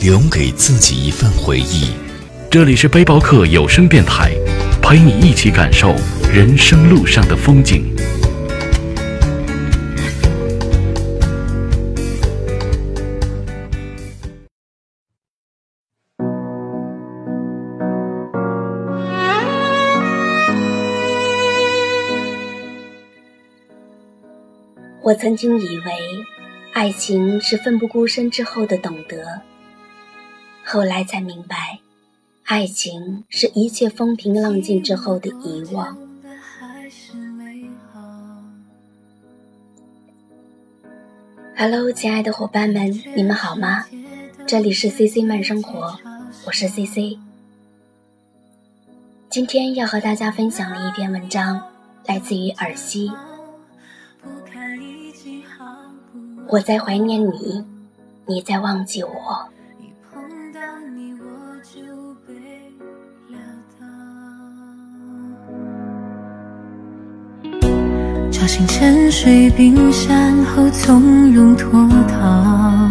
留给自己一份回忆。这里是背包客有声电台，陪你一起感受人生路上的风景。我曾经以为，爱情是奋不顾身之后的懂得，后来才明白，爱情是一切风平浪静之后的遗忘。Hello，亲爱的伙伴们，你们好吗？这里是 CC 慢生活，我是 CC。今天要和大家分享的一篇文章，来自于尔西。我在怀念你，你在忘记我。找寻沉睡冰山后从容脱逃，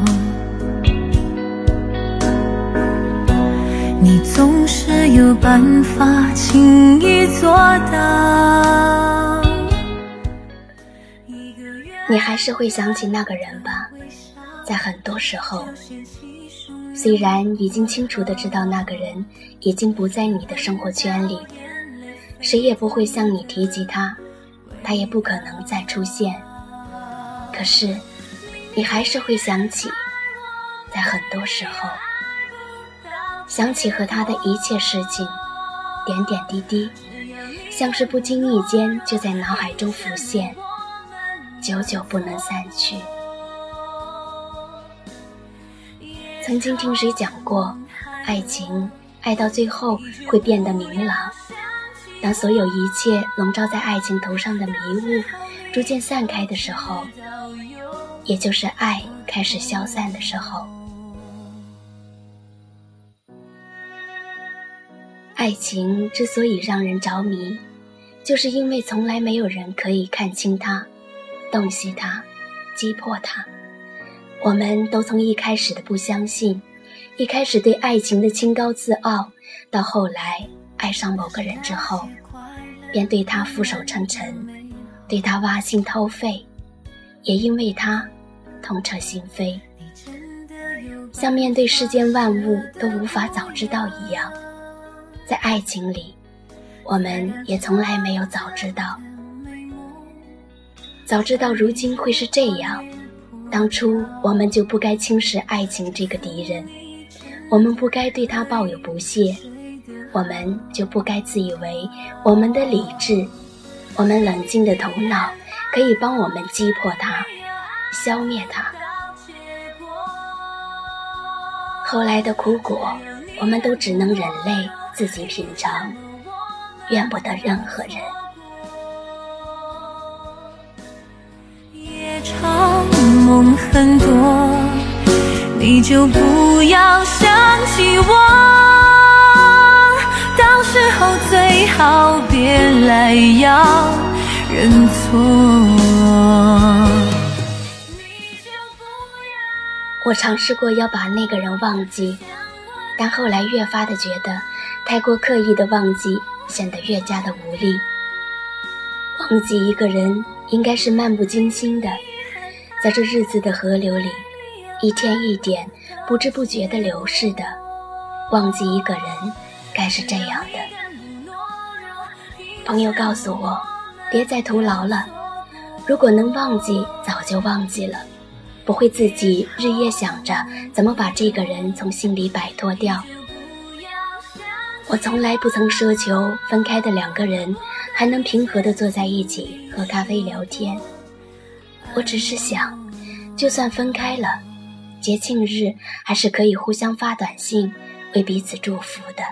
你总是有办法轻易做到。你还是会想起那个人吧，在很多时候，虽然已经清楚的知道那个人已经不在你的生活圈里，谁也不会向你提及他，他也不可能再出现。可是，你还是会想起，在很多时候，想起和他的一切事情，点点滴滴，像是不经意间就在脑海中浮现。久久不能散去。曾经听谁讲过，爱情爱到最后会变得明朗。当所有一切笼罩在爱情头上的迷雾逐渐散开的时候，也就是爱开始消散的时候。爱情之所以让人着迷，就是因为从来没有人可以看清它。洞悉他，击破他。我们都从一开始的不相信，一开始对爱情的清高自傲，到后来爱上某个人之后，便对他俯首称臣，对他挖心掏肺，也因为他痛彻心扉，像面对世间万物都无法早知道一样，在爱情里，我们也从来没有早知道。早知道如今会是这样，当初我们就不该轻视爱情这个敌人，我们不该对他抱有不屑，我们就不该自以为我们的理智，我们冷静的头脑可以帮我们击破它，消灭它。后来的苦果，我们都只能忍泪自己品尝，怨不得任何人。夜长梦很多，你就不要想起我。到时候最好别来要认错。我尝试过要把那个人忘记，但后来越发的觉得，太过刻意的忘记显得越加的无力。忘记一个人，应该是漫不经心的。在这日子的河流里，一天一点不知不觉地流逝的，忘记一个人，该是这样的。朋友告诉我，别再徒劳了。如果能忘记，早就忘记了，不会自己日夜想着怎么把这个人从心里摆脱掉。我从来不曾奢求分开的两个人还能平和地坐在一起喝咖啡聊天。我只是想，就算分开了，节庆日还是可以互相发短信，为彼此祝福的。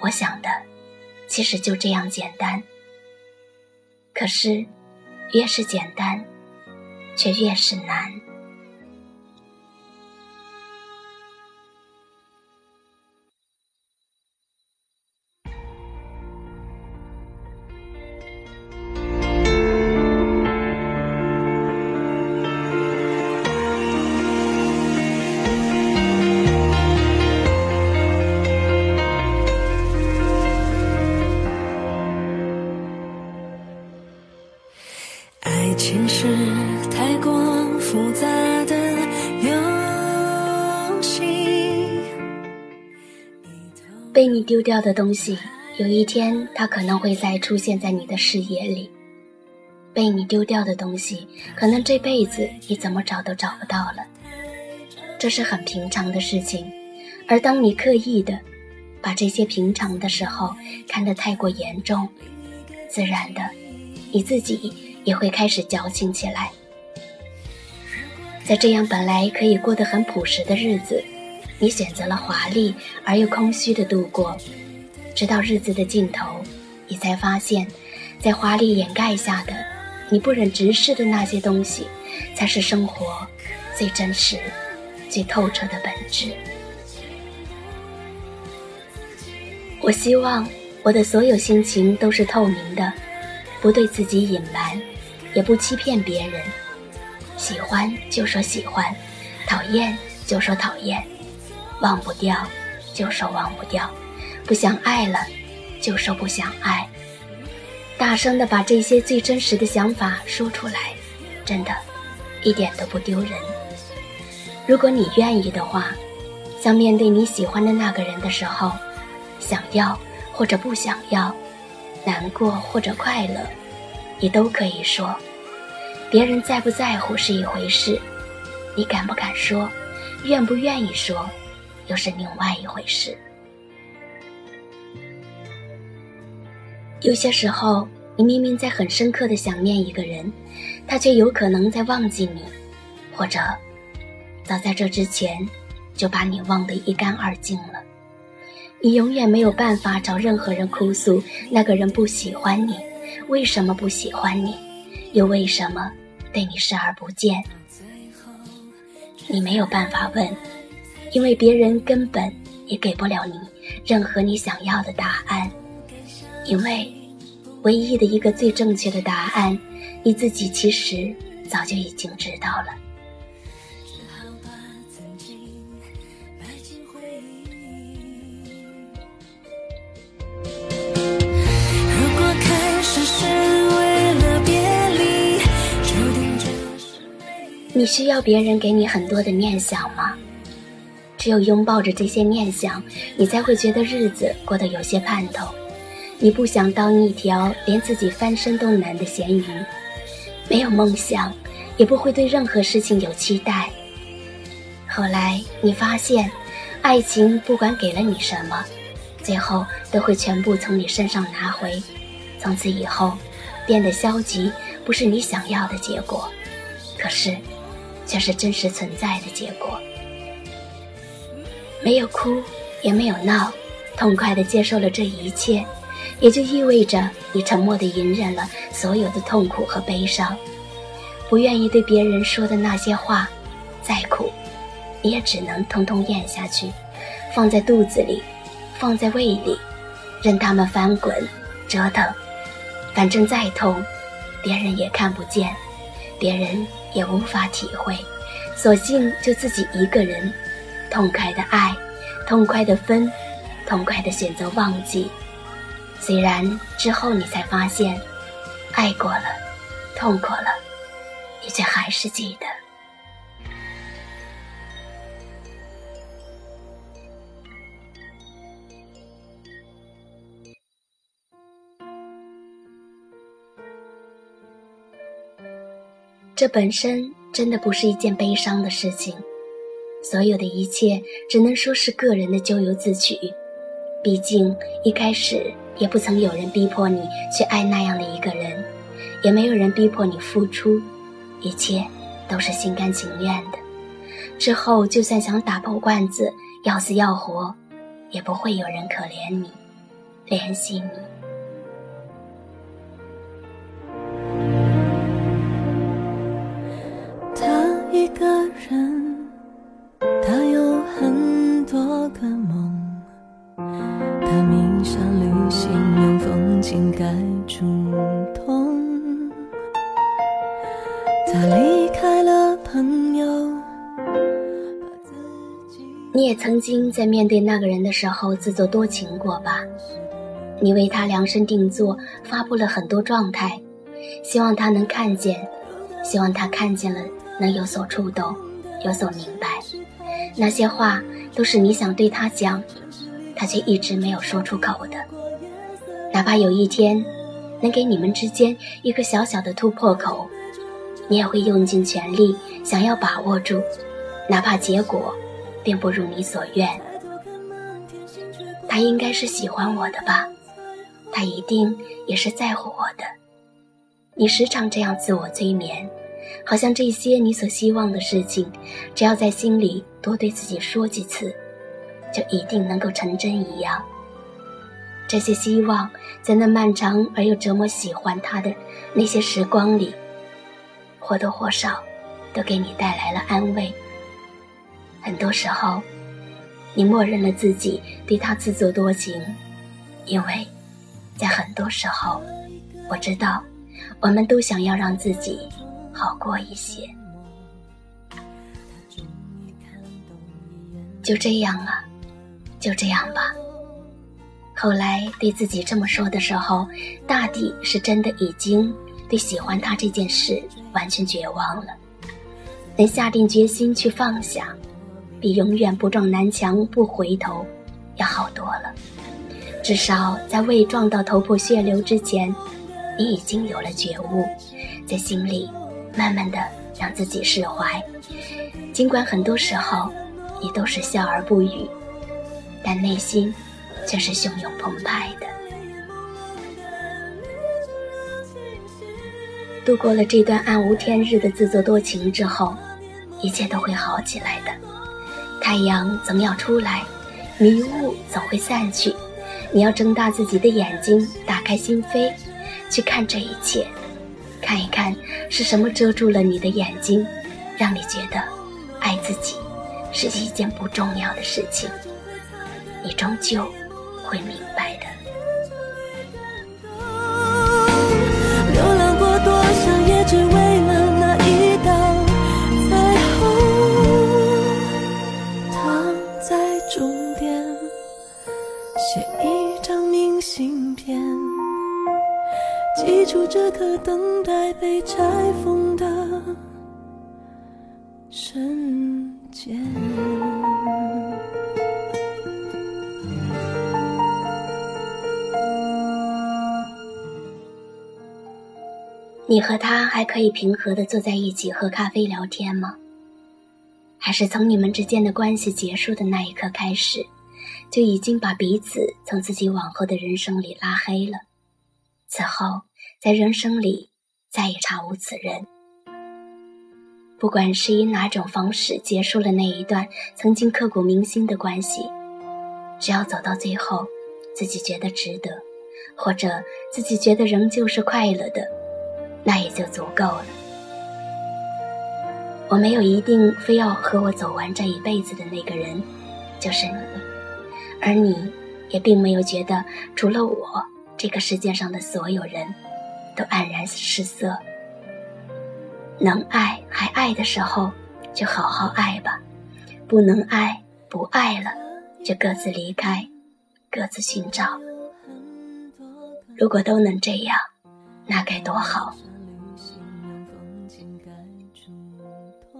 我想的，其实就这样简单。可是，越是简单，却越是难。丢掉的东西，有一天它可能会再出现在你的视野里。被你丢掉的东西，可能这辈子你怎么找都找不到了。这是很平常的事情，而当你刻意的把这些平常的时候看得太过严重，自然的，你自己也会开始矫情起来。在这样本来可以过得很朴实的日子。你选择了华丽而又空虚的度过，直到日子的尽头，你才发现，在华丽掩盖下的你不忍直视的那些东西，才是生活最真实、最透彻的本质。我希望我的所有心情都是透明的，不对自己隐瞒，也不欺骗别人。喜欢就说喜欢，讨厌就说讨厌。忘不掉，就说忘不掉；不想爱了，就说不想爱。大声的把这些最真实的想法说出来，真的，一点都不丢人。如果你愿意的话，像面对你喜欢的那个人的时候，想要或者不想要，难过或者快乐，你都可以说。别人在不在乎是一回事，你敢不敢说，愿不愿意说？又是另外一回事。有些时候，你明明在很深刻的想念一个人，他却有可能在忘记你，或者早在这之前就把你忘得一干二净了。你永远没有办法找任何人哭诉，那个人不喜欢你，为什么不喜欢你，又为什么对你视而不见？你没有办法问。因为别人根本也给不了你任何你想要的答案，因为唯一的一个最正确的答案，你自己其实早就已经知道了。你需要别人给你很多的念想吗？只有拥抱着这些念想，你才会觉得日子过得有些盼头。你不想当一条连自己翻身都难的咸鱼，没有梦想，也不会对任何事情有期待。后来你发现，爱情不管给了你什么，最后都会全部从你身上拿回。从此以后，变得消极不是你想要的结果，可是，却是真实存在的结果。没有哭，也没有闹，痛快地接受了这一切，也就意味着你沉默地隐忍了所有的痛苦和悲伤，不愿意对别人说的那些话，再苦，你也只能通通咽下去，放在肚子里，放在胃里，任他们翻滚折腾，反正再痛，别人也看不见，别人也无法体会，索性就自己一个人。痛快的爱，痛快的分，痛快的选择忘记。虽然之后你才发现，爱过了，痛过了，你却还是记得。这本身真的不是一件悲伤的事情。所有的一切只能说是个人的咎由自取，毕竟一开始也不曾有人逼迫你去爱那样的一个人，也没有人逼迫你付出，一切都是心甘情愿的。之后就算想打破罐子，要死要活，也不会有人可怜你，怜惜你。曾经在面对那个人的时候自作多情过吧？你为他量身定做，发布了很多状态，希望他能看见，希望他看见了能有所触动，有所明白。那些话都是你想对他讲，他却一直没有说出口的。哪怕有一天能给你们之间一个小小的突破口，你也会用尽全力想要把握住，哪怕结果。并不如你所愿，他应该是喜欢我的吧？他一定也是在乎我的。你时常这样自我催眠，好像这些你所希望的事情，只要在心里多对自己说几次，就一定能够成真一样。这些希望在那漫长而又折磨喜欢他的那些时光里，或多或少都给你带来了安慰。很多时候，你默认了自己对他自作多情，因为，在很多时候，我知道，我们都想要让自己好过一些。就这样啊，就这样吧。后来对自己这么说的时候，大抵是真的已经对喜欢他这件事完全绝望了，能下定决心去放下。比永远不撞南墙不回头要好多了。至少在未撞到头破血流之前，你已经有了觉悟，在心里慢慢的让自己释怀。尽管很多时候你都是笑而不语，但内心却是汹涌澎湃的。度过了这段暗无天日的自作多情之后，一切都会好起来的。太阳总要出来，迷雾总会散去。你要睁大自己的眼睛，打开心扉，去看这一切，看一看是什么遮住了你的眼睛，让你觉得爱自己是一件不重要的事情。你终究会明白拆封的瞬间。你和他还可以平和的坐在一起喝咖啡聊天吗？还是从你们之间的关系结束的那一刻开始，就已经把彼此从自己往后的人生里拉黑了？此后。在人生里，再也查无此人。不管是以哪种方式结束了那一段曾经刻骨铭心的关系，只要走到最后，自己觉得值得，或者自己觉得仍旧是快乐的，那也就足够了。我没有一定非要和我走完这一辈子的那个人，就是你，而你也并没有觉得除了我，这个世界上的所有人。都黯然失色。能爱还爱的时候，就好好爱吧；不能爱不爱了，就各自离开，各自寻找。如果都能这样，那该多好。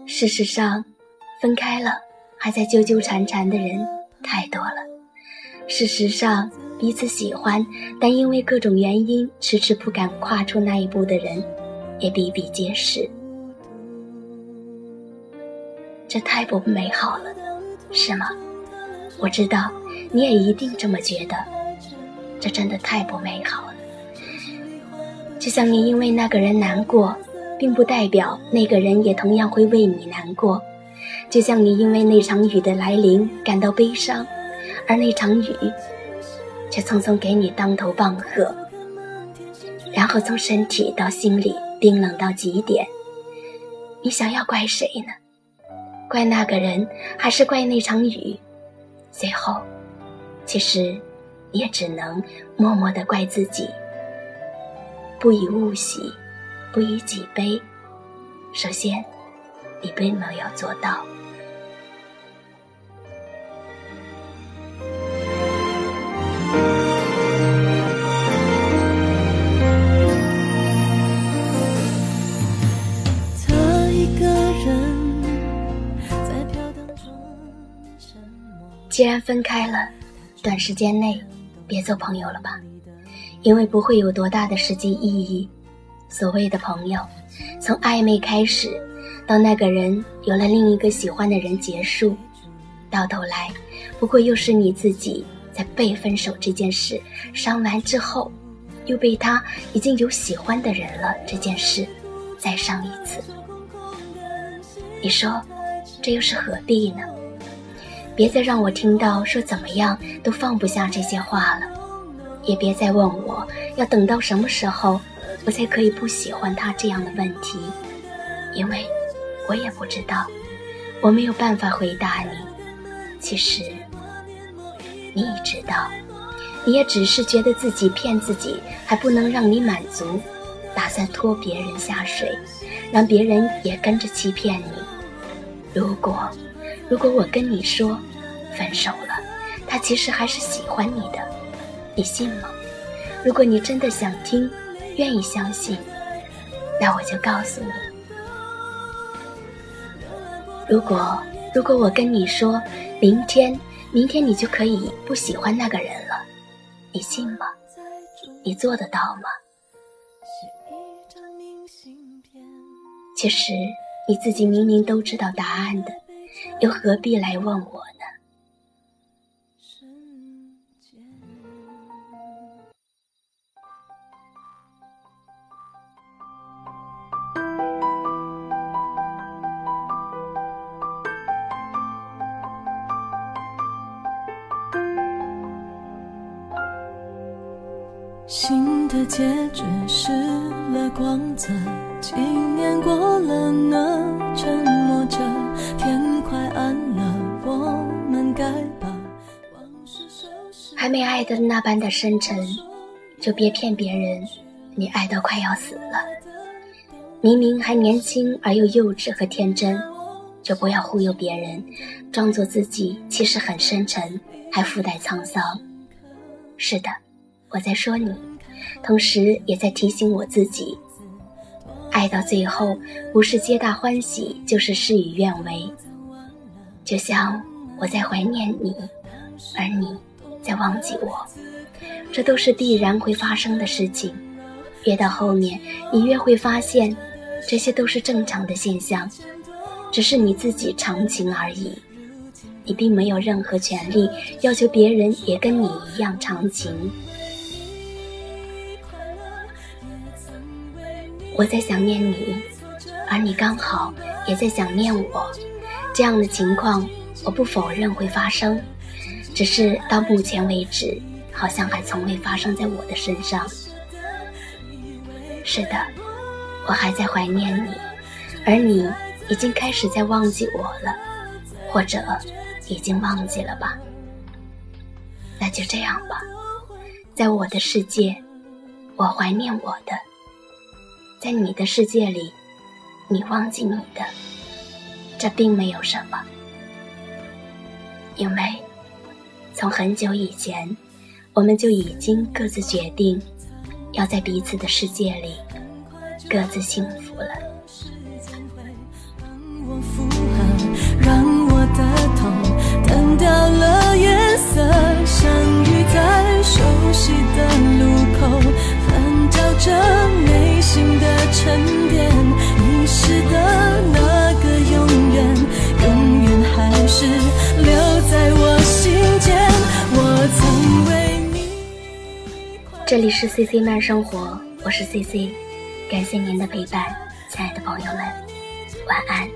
事实上，分开了还在纠纠缠缠的人太多了。事实上。彼此喜欢，但因为各种原因迟迟不敢跨出那一步的人，也比比皆是。这太不美好了，是吗？我知道你也一定这么觉得。这真的太不美好了。就像你因为那个人难过，并不代表那个人也同样会为你难过。就像你因为那场雨的来临感到悲伤，而那场雨却匆匆给你当头棒喝，然后从身体到心里冰冷到极点。你想要怪谁呢？怪那个人，还是怪那场雨？最后，其实也只能默默的怪自己。不以物喜，不以己悲。首先，你并没有做到。既然分开了，短时间内别做朋友了吧，因为不会有多大的实际意义。所谓的朋友，从暧昧开始，到那个人有了另一个喜欢的人结束，到头来，不过又是你自己在被分手这件事伤完之后，又被他已经有喜欢的人了这件事再伤一次。你说，这又是何必呢？别再让我听到说怎么样都放不下这些话了，也别再问我要等到什么时候我才可以不喜欢他这样的问题，因为我也不知道，我没有办法回答你。其实你已知道，你也只是觉得自己骗自己还不能让你满足，打算拖别人下水，让别人也跟着欺骗你。如果。如果我跟你说分手了，他其实还是喜欢你的，你信吗？如果你真的想听，愿意相信，那我就告诉你。如果如果我跟你说明天明天你就可以不喜欢那个人了，你信吗？你做得到吗？其实你自己明明都知道答案的。又何必来问我呢？新的结局失了光泽，几年过了呢，沉默着。天还没爱的那般的深沉，就别骗别人，你爱到快要死了。明明还年轻而又幼稚和天真，就不要忽悠别人，装作自己其实很深沉，还附带沧桑。是的，我在说你，同时也在提醒我自己。爱到最后，不是皆大欢喜，就是事与愿违。就像我在怀念你，而你在忘记我，这都是必然会发生的事情。越到后面，你越会发现，这些都是正常的现象，只是你自己长情而已。你并没有任何权利要求别人也跟你一样长情。我在想念你，而你刚好也在想念我，这样的情况我不否认会发生，只是到目前为止，好像还从未发生在我的身上。是的，我还在怀念你，而你已经开始在忘记我了，或者已经忘记了吧？那就这样吧，在我的世界，我怀念我的。在你的世界里，你忘记你的，这并没有什么，因为从很久以前，我们就已经各自决定，要在彼此的世界里各自幸福了。让我的痛淡掉了颜色，相遇在熟这里是 CC 慢生活，我是 CC，感谢您的陪伴，亲爱的朋友们，晚安。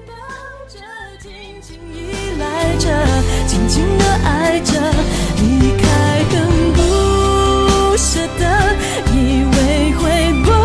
舍得，以为会。